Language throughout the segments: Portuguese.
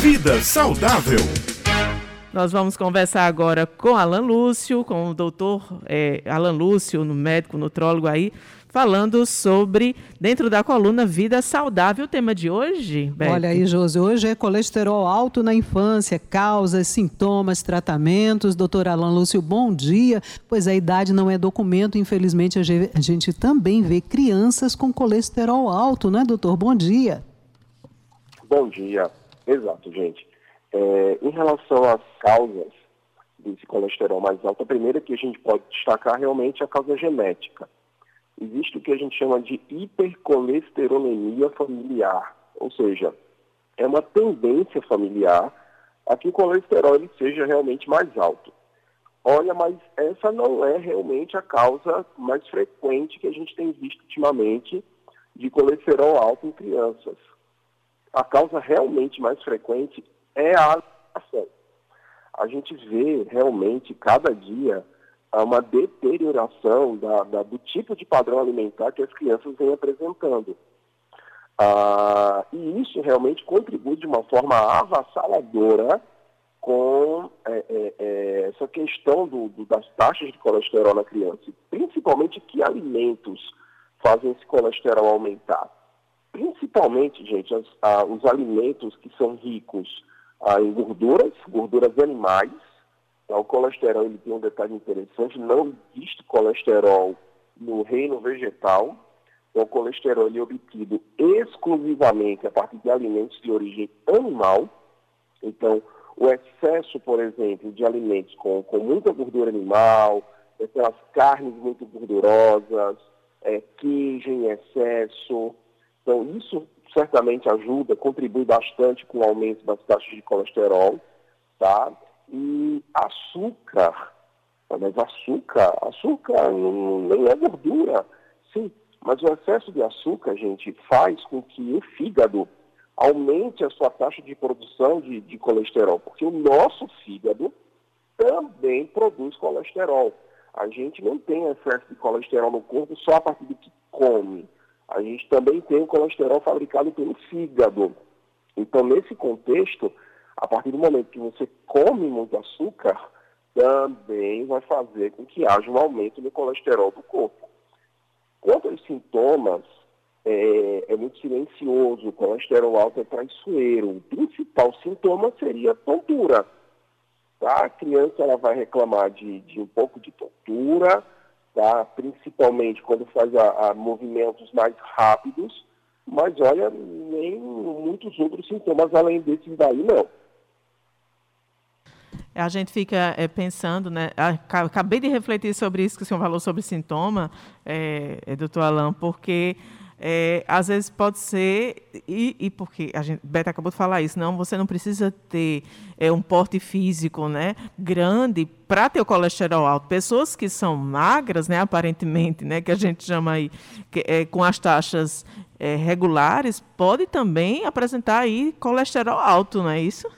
Vida saudável. Nós vamos conversar agora com Alan Lúcio, com o doutor é, Alan Lúcio, médico nutrólogo aí, falando sobre, dentro da coluna Vida Saudável, o tema de hoje. Beto. Olha aí, Josi, hoje é colesterol alto na infância, causas, sintomas, tratamentos. Doutor Alan Lúcio, bom dia. Pois a idade não é documento, infelizmente a gente também vê crianças com colesterol alto, né, doutor? Bom dia. Bom dia. Exato, gente. É, em relação às causas desse colesterol mais alto, a primeira que a gente pode destacar realmente é a causa genética. Existe o que a gente chama de hipercolesterolemia familiar, ou seja, é uma tendência familiar a que o colesterol ele seja realmente mais alto. Olha, mas essa não é realmente a causa mais frequente que a gente tem visto ultimamente de colesterol alto em crianças. A causa realmente mais frequente é a alimentação. A gente vê realmente cada dia uma deterioração da, da, do tipo de padrão alimentar que as crianças vêm apresentando. Ah, e isso realmente contribui de uma forma avassaladora com é, é, é, essa questão do, do, das taxas de colesterol na criança, principalmente que alimentos fazem esse colesterol aumentar. Principalmente, gente, as, os alimentos que são ricos ah, em gorduras, gorduras animais. Então, o colesterol ele tem um detalhe interessante, não existe colesterol no reino vegetal. Então, o colesterol ele é obtido exclusivamente a partir de alimentos de origem animal. Então, o excesso, por exemplo, de alimentos com, com muita gordura animal, aquelas carnes muito gordurosas, é, queijo em excesso. Então, isso certamente ajuda, contribui bastante com o aumento das taxas de colesterol, tá? E açúcar, mas açúcar, açúcar não, nem é gordura, sim, mas o excesso de açúcar, gente, faz com que o fígado aumente a sua taxa de produção de, de colesterol, porque o nosso fígado também produz colesterol. A gente não tem excesso de colesterol no corpo só a partir do que come a gente também tem o colesterol fabricado pelo fígado. Então, nesse contexto, a partir do momento que você come muito açúcar, também vai fazer com que haja um aumento no colesterol do corpo. Quanto aos sintomas, é, é muito silencioso, o colesterol alto é traiçoeiro. O principal sintoma seria tontura. Tá? A criança ela vai reclamar de, de um pouco de tontura, tá? principalmente quando faz a, a movimentos mais rápidos, mas olha, nem muitos outros sintomas além desses daí, não. A gente fica é, pensando, né? Acabei de refletir sobre isso que o senhor falou sobre sintoma, é, doutor Alain, porque é, às vezes pode ser, e, e, porque a gente, Beta acabou de falar isso, não, você não precisa ter é, um porte físico né, grande para ter o colesterol alto. Pessoas que são magras, né, aparentemente, né, que a gente chama aí, que, é, com as taxas é, regulares, pode também apresentar aí colesterol alto, não é isso?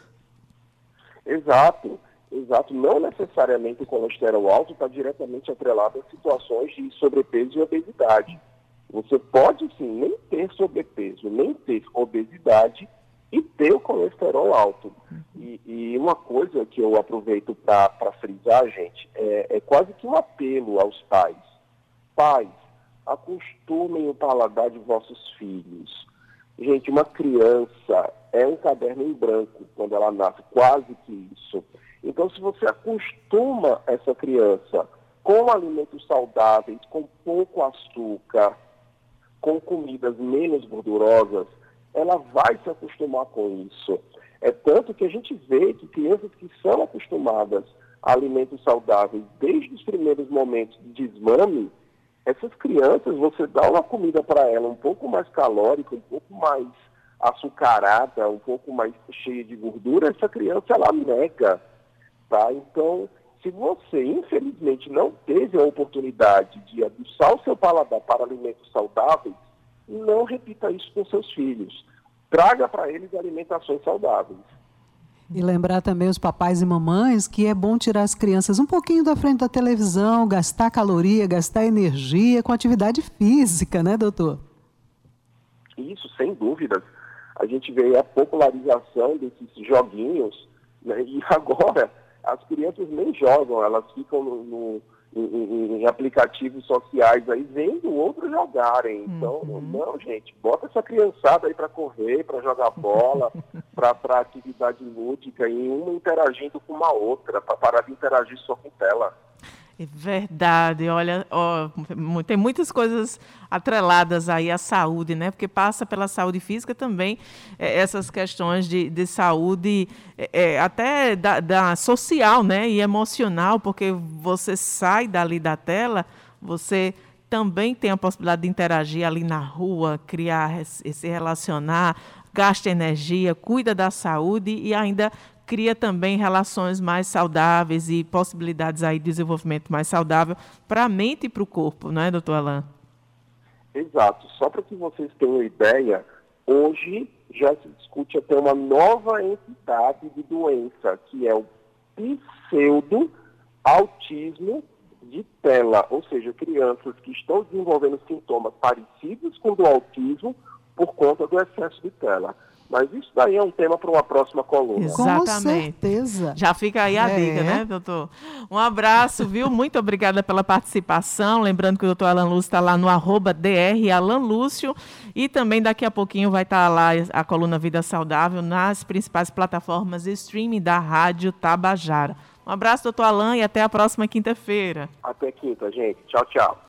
Exato, exato. Não necessariamente o colesterol alto está diretamente atrelado a situações de sobrepeso e obesidade você pode sim nem ter sobrepeso, nem ter obesidade e ter o colesterol alto. E, e uma coisa que eu aproveito para frisar, gente, é, é quase que um apelo aos pais. Pais, acostumem o paladar de vossos filhos. Gente, uma criança é um caderno em branco quando ela nasce, quase que isso. Então, se você acostuma essa criança com alimentos saudáveis, com pouco açúcar, com comidas menos gordurosas, ela vai se acostumar com isso. É tanto que a gente vê que crianças que são acostumadas a alimentos saudáveis desde os primeiros momentos de desmame, essas crianças, você dá uma comida para ela um pouco mais calórica, um pouco mais açucarada, um pouco mais cheia de gordura, essa criança ela nega, tá? Então, se você, infelizmente, não teve a oportunidade de aguçar o seu paladar para alimentos saudáveis, não repita isso com seus filhos. Traga para eles alimentações saudáveis. E lembrar também os papais e mamães que é bom tirar as crianças um pouquinho da frente da televisão, gastar caloria, gastar energia com atividade física, né, doutor? Isso, sem dúvidas. a gente vê a popularização desses joguinhos, né? e agora as crianças nem jogam, elas ficam no, no em, em, aplicativos sociais aí vendo outros jogarem. Então, uhum. não, gente, bota essa criançada aí para correr, para jogar bola, para atividade lúdica e uma interagindo com uma outra, para parar de interagir só com tela. É verdade, olha, ó, tem muitas coisas atreladas aí à saúde, né? Porque passa pela saúde física também é, essas questões de, de saúde, é, é, até da, da, social, né? E emocional, porque você sai dali da tela, você também tem a possibilidade de interagir ali na rua, criar, se relacionar, gasta energia, cuida da saúde e ainda cria também relações mais saudáveis e possibilidades aí de desenvolvimento mais saudável para a mente e para o corpo, não é, doutor Alain? Exato. Só para que vocês tenham ideia, hoje já se discute até uma nova entidade de doença, que é o pseudo autismo de tela, ou seja, crianças que estão desenvolvendo sintomas parecidos com o do autismo por conta do excesso de tela. Mas isso daí é um tema para uma próxima coluna. Exatamente. Com certeza. Já fica aí a é. dica, né, doutor? Um abraço, viu? Muito obrigada pela participação. Lembrando que o doutor Alan Lúcio está lá no arroba DR Alan Lúcio. E também daqui a pouquinho vai estar lá a coluna Vida Saudável nas principais plataformas de streaming da Rádio Tabajara. Um abraço, doutor Alan, e até a próxima quinta-feira. Até quinta, gente. Tchau, tchau.